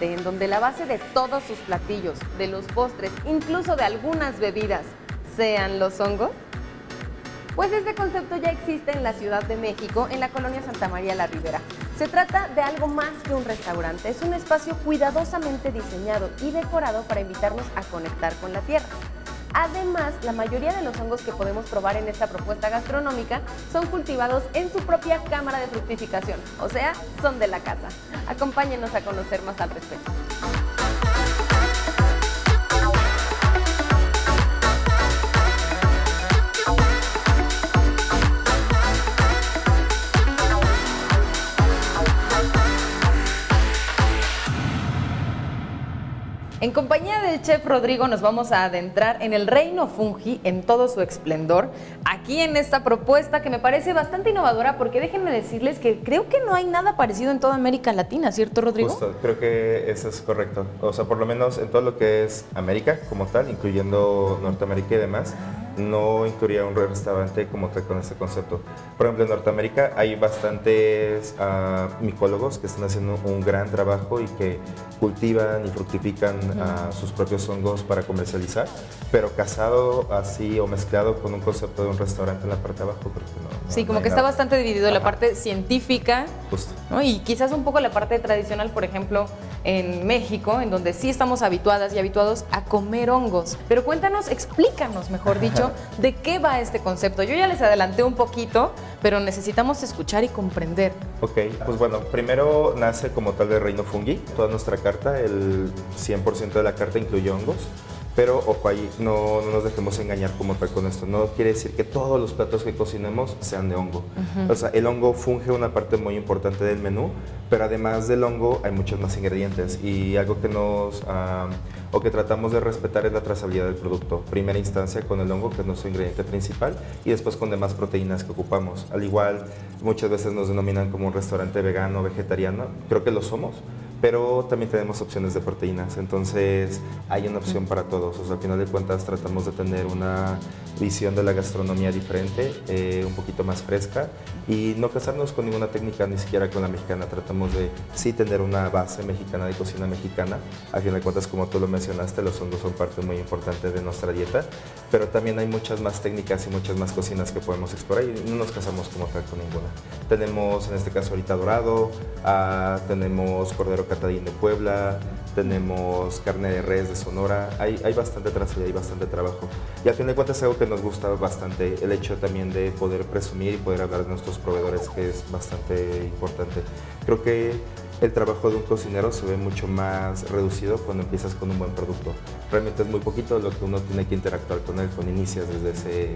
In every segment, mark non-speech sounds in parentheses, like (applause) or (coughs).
en donde la base de todos sus platillos, de los postres, incluso de algunas bebidas, sean los hongos? Pues este concepto ya existe en la Ciudad de México, en la colonia Santa María la Ribera. Se trata de algo más que un restaurante, es un espacio cuidadosamente diseñado y decorado para invitarnos a conectar con la tierra. Además, la mayoría de los hongos que podemos probar en esta propuesta gastronómica son cultivados en su propia cámara de fructificación, o sea, son de la casa. Acompáñenos a conocer más al respecto. En compañía del chef Rodrigo nos vamos a adentrar en el reino fungi en todo su esplendor, aquí en esta propuesta que me parece bastante innovadora porque déjenme decirles que creo que no hay nada parecido en toda América Latina, ¿cierto Rodrigo? Justo, creo que eso es correcto. O sea, por lo menos en todo lo que es América como tal, incluyendo Norteamérica y demás, no incluiría un restaurante como tal con este concepto. Por ejemplo, en Norteamérica hay bastantes uh, micólogos que están haciendo un gran trabajo y que cultivan y fructifican uh, sus propios hongos para comercializar, pero casado así o mezclado con un concepto de un restaurante en la parte de abajo, creo que no. Sí, no como que está bastante dividido la parte científica y quizás un poco la parte tradicional, por ejemplo, en México, en donde sí estamos habituadas y habituados a comer hongos. Pero cuéntanos, explícanos, mejor dicho, de qué va este concepto. Yo ya les adelanté un poquito, pero necesitamos escuchar y comprender. Ok, pues bueno, primero nace como tal de Reino Fungi. Toda nuestra carta, el 100% de la carta incluye hongos. Pero ojo ahí, no, no nos dejemos engañar como tal con esto. No quiere decir que todos los platos que cocinemos sean de hongo. O sea, el hongo funge una parte muy importante del menú, pero además del hongo hay muchos más ingredientes. Y algo que nos, ah, o que tratamos de respetar es la trazabilidad del producto. Primera instancia con el hongo, que es nuestro ingrediente principal, y después con demás proteínas que ocupamos. Al igual, muchas veces nos denominan como un restaurante vegano, vegetariano. Creo que lo somos pero también tenemos opciones de proteínas, entonces hay una opción para todos. O sea, al final de cuentas tratamos de tener una visión de la gastronomía diferente, eh, un poquito más fresca y no casarnos con ninguna técnica, ni siquiera con la mexicana. Tratamos de sí tener una base mexicana de cocina mexicana. Al final de cuentas, como tú lo mencionaste, los hongos son parte muy importante de nuestra dieta, pero también hay muchas más técnicas y muchas más cocinas que podemos explorar y no nos casamos como tal con ninguna. Tenemos en este caso ahorita dorado, ah, tenemos cordero catadín de Puebla, tenemos carne de res de Sonora, hay, hay bastante trazabilidad y bastante trabajo. Y al fin de cuentas es algo que nos gusta bastante, el hecho también de poder presumir y poder hablar de nuestros proveedores, que es bastante importante. Creo que el trabajo de un cocinero se ve mucho más reducido cuando empiezas con un buen producto. Realmente es muy poquito lo que uno tiene que interactuar con él cuando inicias desde ese,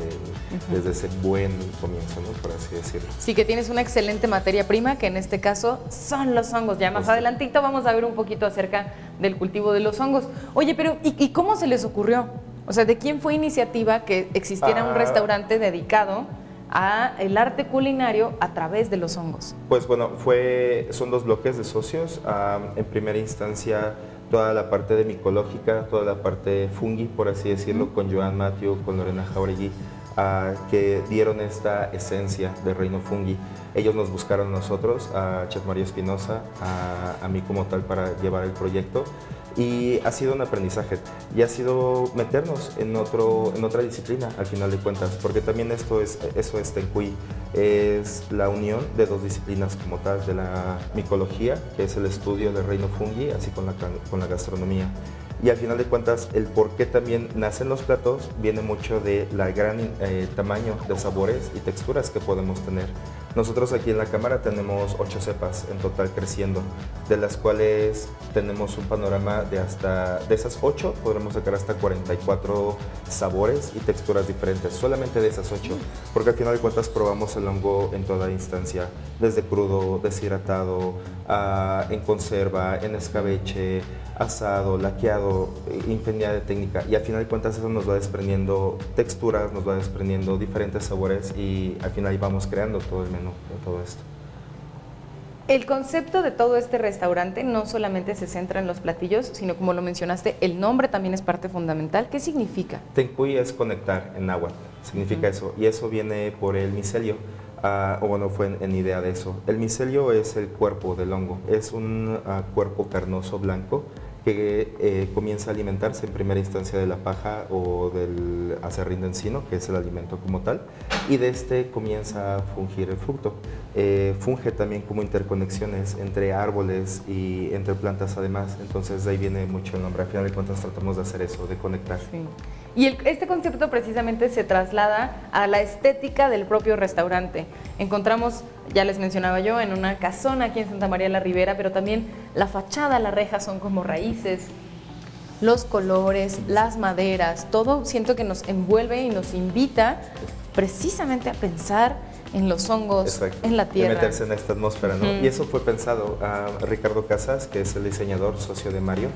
desde ese buen comienzo, ¿no? por así decirlo. Sí que tienes una excelente materia prima, que en este caso son los hongos. Ya más adelantito vamos a ver un poquito acerca del cultivo de los hongos. Oye, pero ¿y, y cómo se les ocurrió? O sea, ¿de quién fue iniciativa que existiera un Ah. restaurante dedicado a el arte culinario a través de los hongos? Pues bueno, fue, son dos bloques de socios. Ah, en primera instancia, toda la parte de micológica, toda la parte fungi, por así decirlo, con Joan Matthew, con Lorena Jauregui, ah, que dieron esta esencia de Reino Fungi. Ellos nos buscaron a nosotros, a Chef María Espinosa, a, a mí como tal, para llevar el proyecto. Y ha sido un aprendizaje y ha sido meternos en, otro, en otra disciplina al final de cuentas, porque también esto es, eso es Tencuy, es la unión de dos disciplinas como tal, de la micología, que es el estudio del reino fungi, así con la, con la gastronomía. Y al final de cuentas, el por qué también nacen los platos viene mucho de la gran eh, tamaño de sabores y texturas que podemos tener. Nosotros aquí en la cámara tenemos ocho cepas en total creciendo, de las cuales tenemos un panorama de hasta, de esas ocho podremos sacar hasta 44 sabores y texturas diferentes, solamente de esas ocho, porque al final de cuentas probamos el hongo en toda instancia, desde crudo, deshidratado, ah, en conserva, en escabeche, asado, laqueado, infinidad de técnica. Y al final de cuentas eso nos va desprendiendo texturas, nos va desprendiendo diferentes sabores y al final vamos creando todo el menú de todo esto. El concepto de todo este restaurante no solamente se centra en los platillos, sino como lo mencionaste, el nombre también es parte fundamental. ¿Qué significa? Tencuy es conectar en náhuatl, significa eso. Y eso viene por el micelio. ah, o bueno, fue en, idea de eso. El micelio es el cuerpo del hongo, es un ah, cuerpo carnoso blanco que eh, comienza a alimentarse en primera instancia de la paja o del acerrín de encino, que es el alimento como tal, y de este comienza a fungir el fruto. Eh, funge también como interconexiones entre árboles y entre plantas además, entonces de ahí viene mucho el nombre. Al final de cuentas tratamos de hacer eso, de conectar. Y este concepto precisamente se traslada a la estética del propio restaurante. Encontramos, ya les mencionaba yo, en una casona aquí en Santa María la Ribera, pero también la fachada, la reja son como raíces, los colores, las maderas, todo siento que nos envuelve y nos invita precisamente a pensar en los hongos, en la tierra. Y meterse en esta atmósfera, ¿no? Y eso fue pensado a Ricardo Casas, que es el diseñador, socio de Mario.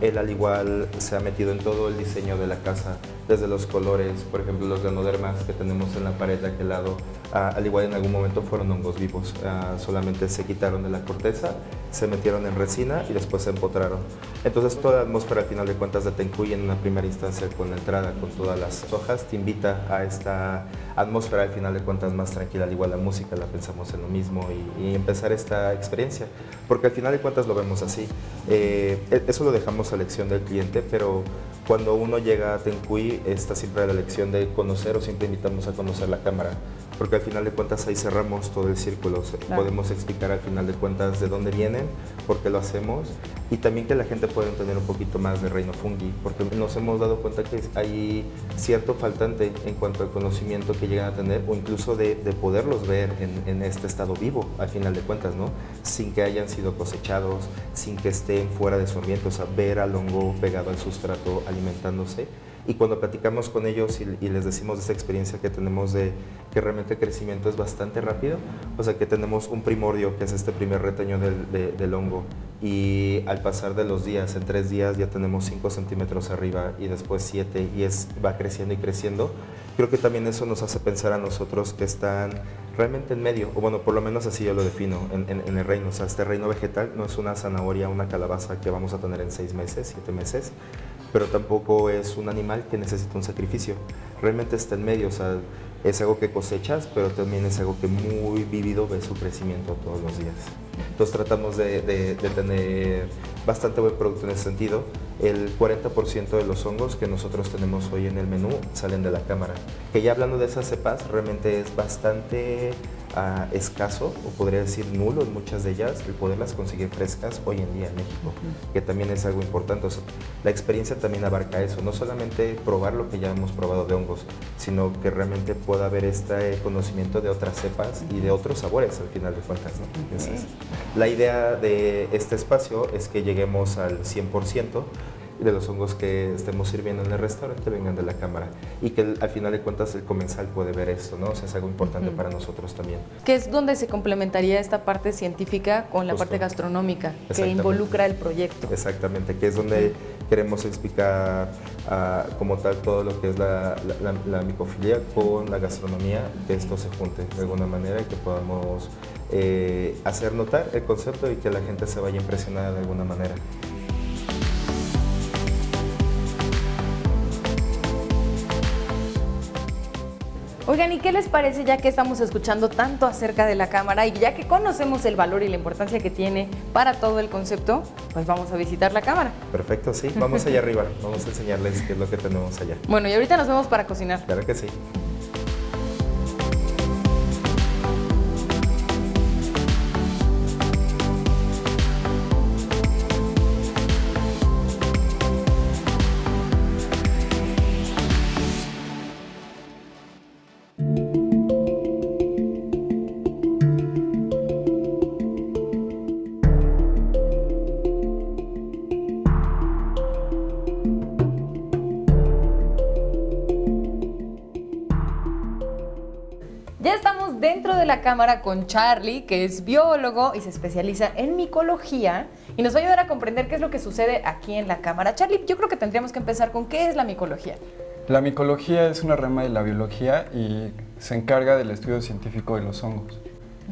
Él al igual se ha metido en todo el diseño de la casa, desde los colores, por ejemplo, los ganodermas que tenemos en la pared de aquel lado, al igual en algún momento fueron hongos vivos. solamente se quitaron de la corteza, se metieron en resina y después se empotraron. Entonces toda la atmósfera al final de cuentas de Tencuy en una primera instancia con la entrada, con todas las hojas, te invita a esta atmósfera al final de cuentas más tranquila, al igual la música la pensamos en lo mismo y, empezar esta experiencia, porque al final de cuentas lo vemos así. Eh, e, eso lo dejamos a elección del cliente, pero cuando uno llega a Tencuy está siempre a la elección de conocer o siempre invitamos a conocer la cámara porque al final de cuentas ahí cerramos todo el círculo. Podemos explicar al final de cuentas de dónde vienen, por qué lo hacemos y también que la gente pueda entender un poquito más de Reino Fungi, porque nos hemos dado cuenta que hay cierto faltante en cuanto al conocimiento que llegan a tener o incluso de, poderlos ver en, este estado vivo, al final de cuentas, ¿no? Sin que hayan sido cosechados, sin que estén fuera de su ambiente, o sea, ver al hongo pegado al sustrato alimentándose y cuando platicamos con ellos y, les decimos de esa experiencia que tenemos de que realmente el crecimiento es bastante rápido, o sea que tenemos un primordio que es este primer retaño del, del hongo y al pasar de los días, en tres días ya tenemos 5 centímetros arriba y después 7 y es, va creciendo y creciendo, creo que también eso nos hace pensar a nosotros que están realmente en medio, o bueno, por lo menos así yo lo defino en, en, el reino. O sea, este reino vegetal no es una zanahoria, una calabaza que vamos a tener en seis meses, siete meses, pero tampoco es un animal que necesita un sacrificio. Realmente está en medio, o sea, es algo que cosechas, pero también es algo que muy vivido ve su crecimiento todos los días. Entonces tratamos de, de, de tener bastante buen producto en ese sentido. El 40% de los hongos que nosotros tenemos hoy en el menú salen de la cámara. Que ya hablando de esas cepas, realmente es bastante escaso, o podría decir nulo en muchas de ellas, el poderlas conseguir frescas hoy en día en México, que también es algo importante. la experiencia también abarca eso, no solamente probar lo que ya hemos probado de hongos, sino que realmente pueda haber este conocimiento de otras cepas y de otros sabores al final de cuentas. la idea de este espacio es que lleguemos al 100%, de los hongos que estemos sirviendo en el restaurante vengan de la cámara y que al final de cuentas el comensal puede ver esto, ¿no? O sea, es algo importante para nosotros también. Que es donde se complementaría esta parte científica con la parte gastronómica que involucra el proyecto. Exactamente, que es donde queremos explicar ah, como tal todo lo que es la, la, micofilia con la gastronomía, que esto se junte de alguna manera y que podamos eh, hacer notar el concepto y que la gente se vaya impresionada de alguna manera. Oigan, ¿y qué les parece ya que estamos escuchando tanto acerca de la cámara y ya que conocemos el valor y la importancia que tiene para todo el concepto? Pues vamos a visitar la cámara. Perfecto, sí. Vamos allá arriba. Vamos a enseñarles qué es lo que tenemos allá. Bueno, y ahorita nos vemos para cocinar. Claro que sí. Cámara con Charlie, que es biólogo y se especializa en micología y nos va a ayudar a comprender qué es lo que sucede aquí en la cámara. Charlie, yo creo que tendríamos que empezar con qué es la micología. La micología es una rama de la biología y se encarga del estudio científico de los hongos.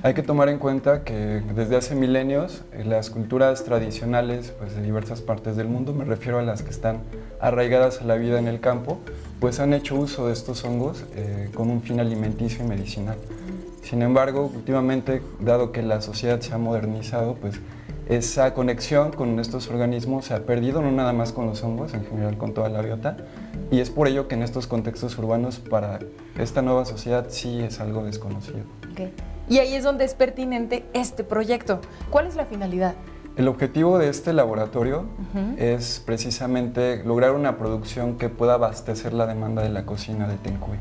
Hay que tomar en cuenta que desde hace milenios eh, las culturas tradicionales pues, de diversas partes del mundo, me refiero a las que están arraigadas a la vida en el campo, pues han hecho uso de estos hongos eh, con un fin alimenticio y medicinal. Sin embargo, últimamente, dado que la sociedad se ha modernizado, pues esa conexión con estos organismos se ha perdido, no nada más con los hongos, en general con toda la biota, y es por ello que en estos contextos urbanos para esta nueva sociedad sí es algo desconocido. Y ahí es donde es pertinente este proyecto. ¿Cuál es la finalidad? El objetivo de este laboratorio es precisamente lograr una producción que pueda abastecer la demanda de la cocina de Tencuy.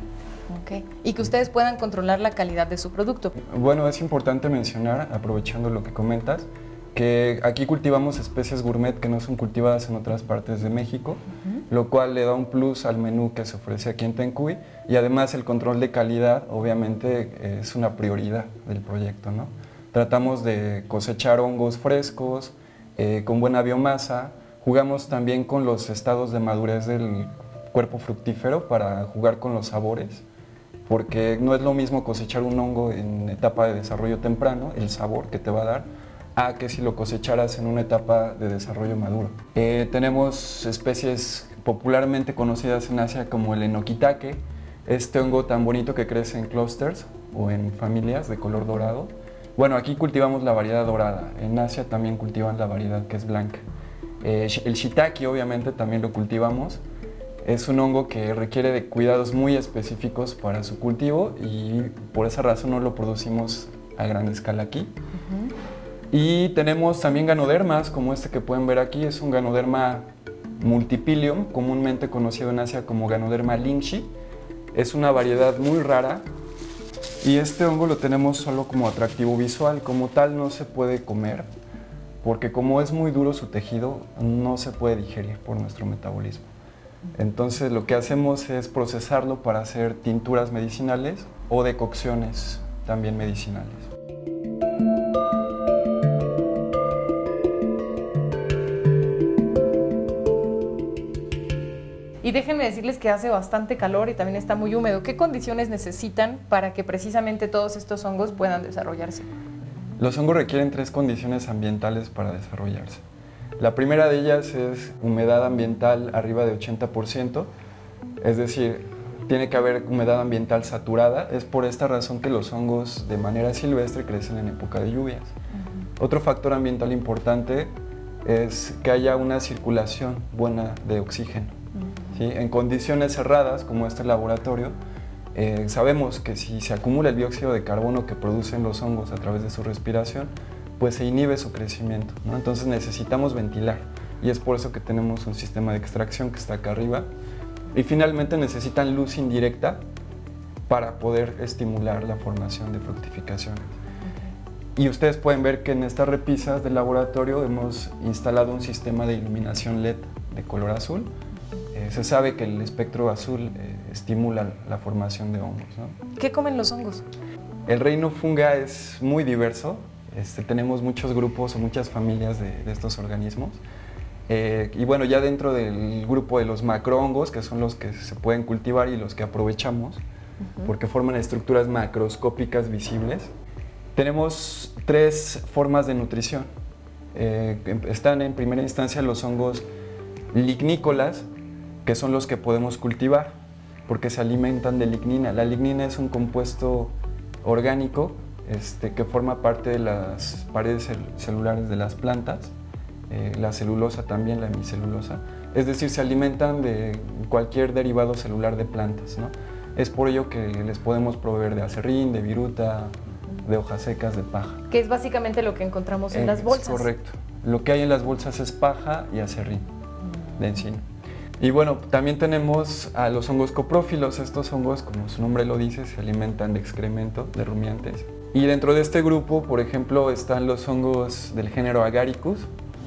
Y que ustedes puedan controlar la calidad de su producto. Bueno, es importante mencionar, aprovechando lo que comentas, que aquí cultivamos especies gourmet que no son cultivadas en otras partes de México, lo cual le da un plus al menú que se ofrece aquí en Tencuy y además el control de calidad obviamente es una prioridad del proyecto. ¿no? Tratamos de cosechar hongos frescos, eh, con buena biomasa, jugamos también con los estados de madurez del cuerpo fructífero para jugar con los sabores, porque no es lo mismo cosechar un hongo en etapa de desarrollo temprano, el sabor que te va a dar, a que si lo cosecharas en una etapa de desarrollo maduro. Eh, tenemos especies popularmente conocidas en Asia como el enoquitaque, este hongo tan bonito que crece en clusters o en familias de color dorado. Bueno, aquí cultivamos la variedad dorada, en Asia también cultivan la variedad que es blanca. Eh, el shiitake obviamente también lo cultivamos, es un hongo que requiere de cuidados muy específicos para su cultivo y por esa razón no lo producimos a gran escala aquí. Y tenemos también ganodermas, como este que pueden ver aquí, es un ganoderma multipilium, comúnmente conocido en Asia como ganoderma lingxi. Es una variedad muy rara y este hongo lo tenemos solo como atractivo visual, como tal no se puede comer, porque como es muy duro su tejido, no se puede digerir por nuestro metabolismo. Entonces lo que hacemos es procesarlo para hacer tinturas medicinales o decocciones también medicinales. Y déjenme decirles que hace bastante calor y también está muy húmedo. ¿Qué condiciones necesitan para que precisamente todos estos hongos puedan desarrollarse? Los hongos requieren tres condiciones ambientales para desarrollarse. La primera de ellas es humedad ambiental arriba de 80%, es decir, tiene que haber humedad ambiental saturada. Es por esta razón que los hongos de manera silvestre crecen en época de lluvias. Otro factor ambiental importante es que haya una circulación buena de oxígeno. En condiciones cerradas, como este laboratorio, eh, sabemos que si se acumula el dióxido de carbono que producen los hongos a través de su respiración, pues se inhibe su crecimiento. Entonces necesitamos ventilar y es por eso que tenemos un sistema de extracción que está acá arriba. Y finalmente necesitan luz indirecta para poder estimular la formación de fructificaciones. Y ustedes pueden ver que en estas repisas del laboratorio hemos instalado un sistema de iluminación LED de color azul eh, se sabe que el espectro azul eh, estimula la formación de hongos. ¿Qué comen los hongos? El reino funga es muy diverso. Este, tenemos muchos grupos o muchas familias de, estos organismos. Eh, y bueno, ya dentro del grupo de los macrohongos, que son los que se pueden cultivar y los que aprovechamos, porque forman estructuras macroscópicas visibles, tenemos tres formas de nutrición. están en primera instancia los hongos lignícolas, que son los que podemos cultivar, porque se alimentan de lignina. La lignina es un compuesto orgánico este, que forma parte de las paredes celulares de las plantas, eh, la celulosa también, la hemicelulosa, es decir, se alimentan de cualquier derivado celular de plantas. ¿no? Es por ello que les podemos proveer de acerrín, de viruta, de hojas secas, de paja. Que es básicamente lo que encontramos en las bolsas. Correcto. Lo que hay en las bolsas es paja y acerrín de encino. Y bueno, también tenemos a los hongos coprófilos. Estos hongos, como su nombre lo dice, se alimentan de excremento de rumiantes. Y dentro de este grupo, por ejemplo, están los hongos del género Agaricus,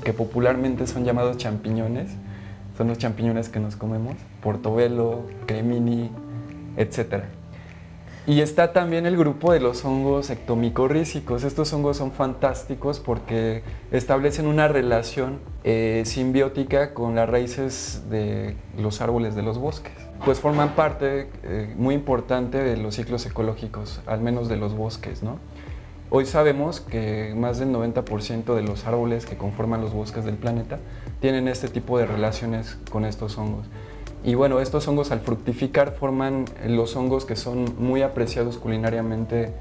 que popularmente son llamados champiñones. Son los champiñones que nos comemos, portobelo, cremini, etc. Y está también el grupo de los hongos ectomicorrícicos. Estos hongos son fantásticos porque establecen una relación eh, simbiótica con las raíces de los árboles de los bosques. Pues forman parte eh, muy importante de los ciclos ecológicos, al menos de los bosques. ¿no? Hoy sabemos que más del 90% de los árboles que conforman los bosques del planeta tienen este tipo de relaciones con estos hongos. Y bueno, estos hongos al fructificar forman los hongos que son muy apreciados culinariamente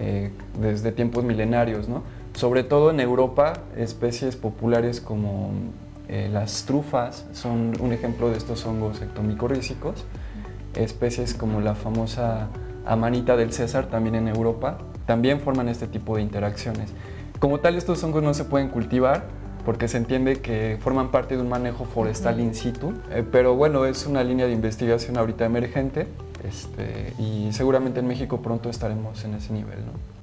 eh, desde tiempos milenarios, ¿no? Sobre todo en Europa, especies populares como eh, las trufas son un ejemplo de estos hongos ectomicorrícicos. Especies como la famosa amanita del César, también en Europa, también forman este tipo de interacciones. Como tal, estos hongos no se pueden cultivar porque se entiende que forman parte de un manejo forestal in situ, eh, pero bueno, es una línea de investigación ahorita emergente este, y seguramente en México pronto estaremos en ese nivel. ¿no?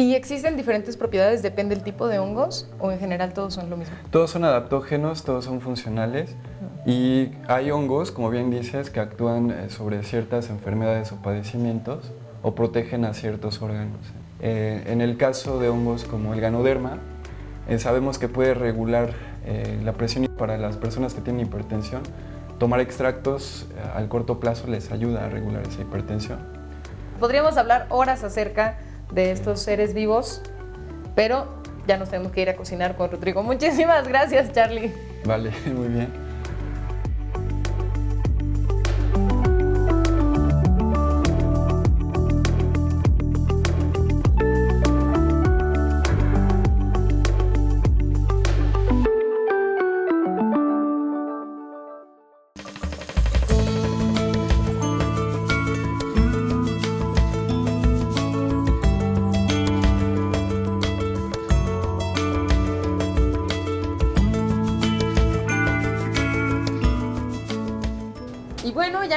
¿Y existen diferentes propiedades? ¿Depende del tipo de hongos o en general todos son lo mismo? Todos son adaptógenos, todos son funcionales y hay hongos, como bien dices, que actúan eh, sobre ciertas enfermedades o padecimientos o protegen a ciertos órganos. Eh, en el caso de hongos como el ganoderma, eh, sabemos que puede regular la presión para las personas que tienen hipertensión. Tomar extractos al corto plazo les ayuda a regular esa hipertensión. Podríamos hablar horas acerca de estos seres vivos, pero ya nos tenemos que ir a cocinar con Rodrigo. Muchísimas gracias, Charlie. Vale, (laughs) muy bien.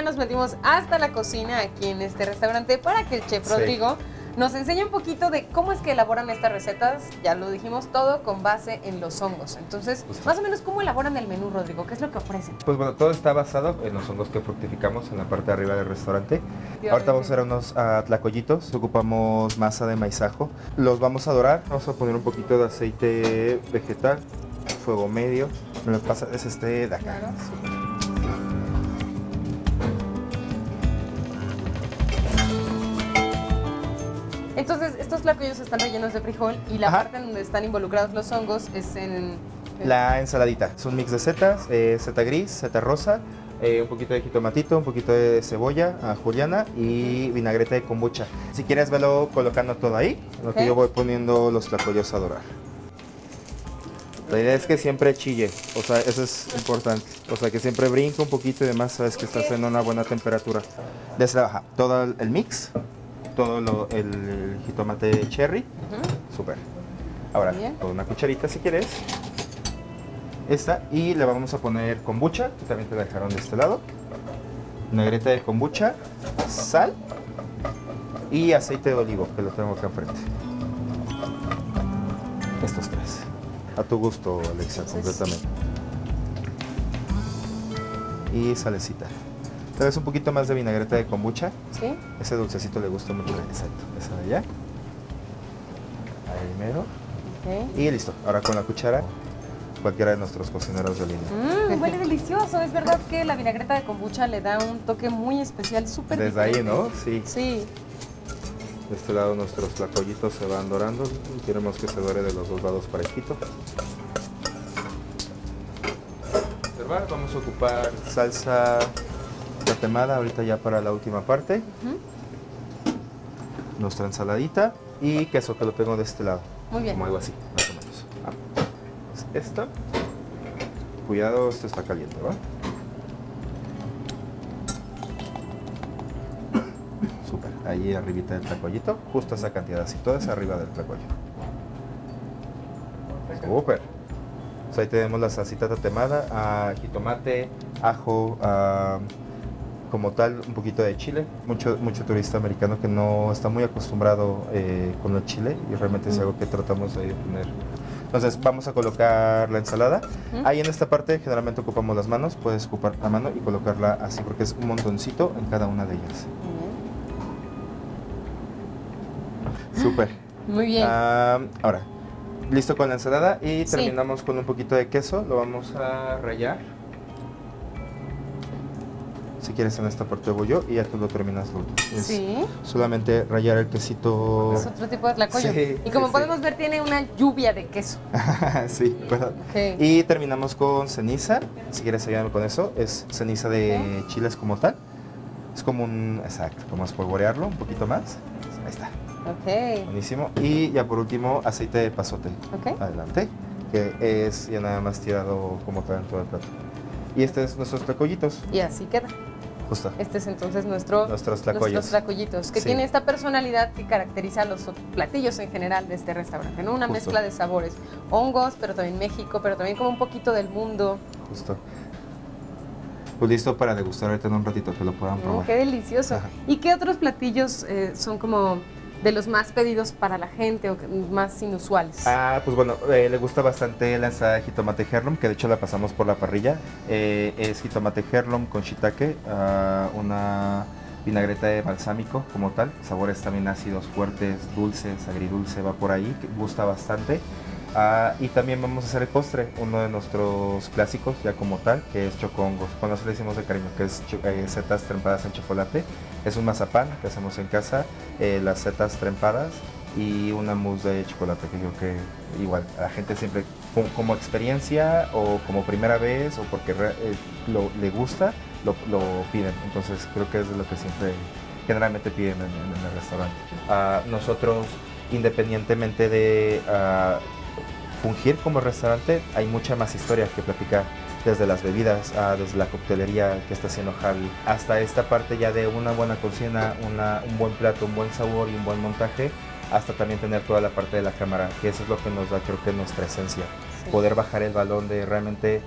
Nos metimos hasta la cocina aquí en este restaurante para que el chef Rodrigo nos enseñe un poquito de cómo es que elaboran estas recetas. Ya lo dijimos todo con base en los hongos. Entonces, más o menos, ¿cómo elaboran el menú, Rodrigo? ¿Qué es lo que ofrecen? Pues bueno, todo está basado en los hongos que fructificamos en la parte de arriba del restaurante. Ahorita vamos a hacer unos uh, tlacoyitos. Ocupamos masa de maizajo. Los vamos a dorar. Vamos a poner un poquito de aceite vegetal, fuego medio. Me lo pasa, es este de acá. Entonces, estos tlacoyos están rellenos de frijol y la parte en donde están involucrados los hongos es en... La ensaladita. Es un mix de setas, eh, seta gris, seta rosa, eh, un poquito de jitomatito, un poquito de cebolla a juliana y vinagreta de kombucha. Si quieres verlo colocando todo ahí, lo que yo voy poniendo los tlacoyos a dorar. La idea es que siempre chille, o sea, eso es importante. O sea, que siempre brinque un poquito y demás, sabes que estás en una buena temperatura. Desde baja, todo el mix todo el jitomate cherry. Súper. Ahora, con una cucharita si quieres. Esta. Y le vamos a poner kombucha, que también te dejaron de este lado. Negreta de kombucha, sal y aceite de olivo, que lo tengo acá enfrente. Estos tres. A tu gusto, Alexa, completamente. Y salecita. Tal vez un poquito más de vinagreta de kombucha. Sí. Ese dulcecito le gusta mucho. Exacto. Esa de allá. Ahí mero. Y listo. Ahora con la cuchara, cualquiera de nuestros cocineros de línea. Mmm, huele delicioso. Es verdad que la vinagreta de kombucha le da un toque muy especial, súper Desde ahí, ¿no? Sí. Sí. De este lado nuestros tlacoyitos se van dorando. Queremos que se dore de los dos lados parejito. Vamos a ocupar salsa tatemada ahorita ya para la última parte. Nuestra ensaladita y queso que lo tengo de este lado. Muy bien. Como algo así, más o menos. Ah. Esta. Cuidado, esto está caliente, ¿va? (coughs) Súper. Ahí arribita del tlacoyito, justo esa cantidad así, toda esa arriba del tlacoyo. Súper. Pues ahí tenemos la salsita tatemada, a jitomate, ajo, a como tal un poquito de chile. Mucho, mucho turista americano que no está muy acostumbrado eh, con el chile y realmente es algo que tratamos de poner. Entonces vamos a colocar la ensalada. Ahí en esta parte generalmente ocupamos las manos. Puedes ocupar la mano y colocarla así porque es un montoncito en cada una de ellas. Súper. (laughs) Muy bien. Ah, ahora, listo con la ensalada y terminamos con un poquito de queso. Lo vamos a rallar si quieres en esta parte voy yo y ya tú lo terminas lo sí. Solamente rayar el quesito. Es otro tipo de tlacoyo. y como podemos ver tiene una lluvia de queso. (laughs) sí, Y terminamos con ceniza. Si quieres ayudarme con eso, es ceniza de chiles como tal. Es como un, exacto, como espolvorearlo un poquito más. Ahí está. Ok. Buenísimo. Y ya por último, aceite de pasote. Ok. Adelante. Que es ya nada más tirado como tal en todo el plato. Y este es nuestros tlacoyitos. Y así queda. Justo. Este es entonces nuestro, Nuestros tlacoyos. nuestros tlacoyitos, que Sí. tiene esta personalidad que caracteriza a los platillos en general de este restaurante, ¿no? Una Justo. mezcla de sabores. Hongos, pero también México, pero también como un poquito del mundo. Justo. Pues listo para degustar ahorita en un ratito que lo puedan Mm, probar. ¡Qué delicioso! Ajá. ¿Y qué otros platillos eh, son como de los más pedidos para la gente o más inusuales? Ah, pues bueno, eh, le gusta bastante la ensalada de jitomate herlum, que de hecho la pasamos por la parrilla. Eh, es jitomate herlum con shiitake, ah, una vinagreta de balsámico como tal, sabores también ácidos, fuertes, dulces, agridulce, va por ahí, gusta bastante. Ah, y también vamos a hacer el postre, uno de nuestros clásicos ya como tal, que es chocongos. Bueno, eso le decimos de cariño, que es eh, setas trempadas en chocolate. Es un mazapán que hacemos en casa, eh, las setas trempadas y una mousse de chocolate, que yo creo que igual la gente siempre como, experiencia o como primera vez o porque eh, le gusta, lo, piden. Entonces creo que es lo que siempre generalmente piden en, en- en el restaurante. Ah, nosotros, independientemente de ah, fungir como restaurante, hay mucha más historia que platicar. Desde las bebidas, ah, desde la coctelería que está haciendo Javi, hasta esta parte ya de una buena cocina, una- un buen plato, un buen sabor y un buen montaje, hasta también tener toda la parte de la cámara, que eso es lo que nos da creo que nuestra esencia. Sí. Poder bajar el balón de realmente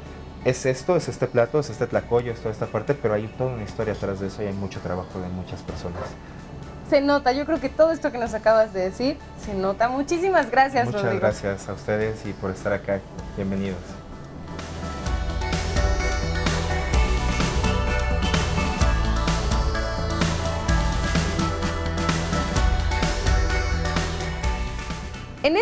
es esto, es este plato, es este tlacoyo, es toda esta parte, pero hay toda una historia atrás de eso y hay mucho trabajo de muchas personas. Se nota, yo creo que todo esto que nos acabas de decir se nota. Muchísimas gracias, Muchas Rodrigo. gracias a ustedes y por estar acá. Bienvenidos.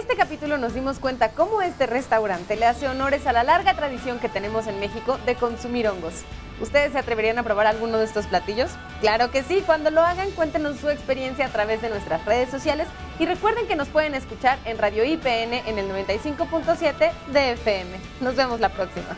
Este capítulo nos dimos cuenta cómo este restaurante le hace honores a la larga tradición que tenemos en México de consumir hongos. ¿Ustedes se atreverían a probar alguno de estos platillos? Claro que sí, cuando lo hagan cuéntenos su experiencia a través de nuestras redes sociales y recuerden que nos pueden escuchar en Radio IPN en el 95.7 de FM. Nos vemos la próxima.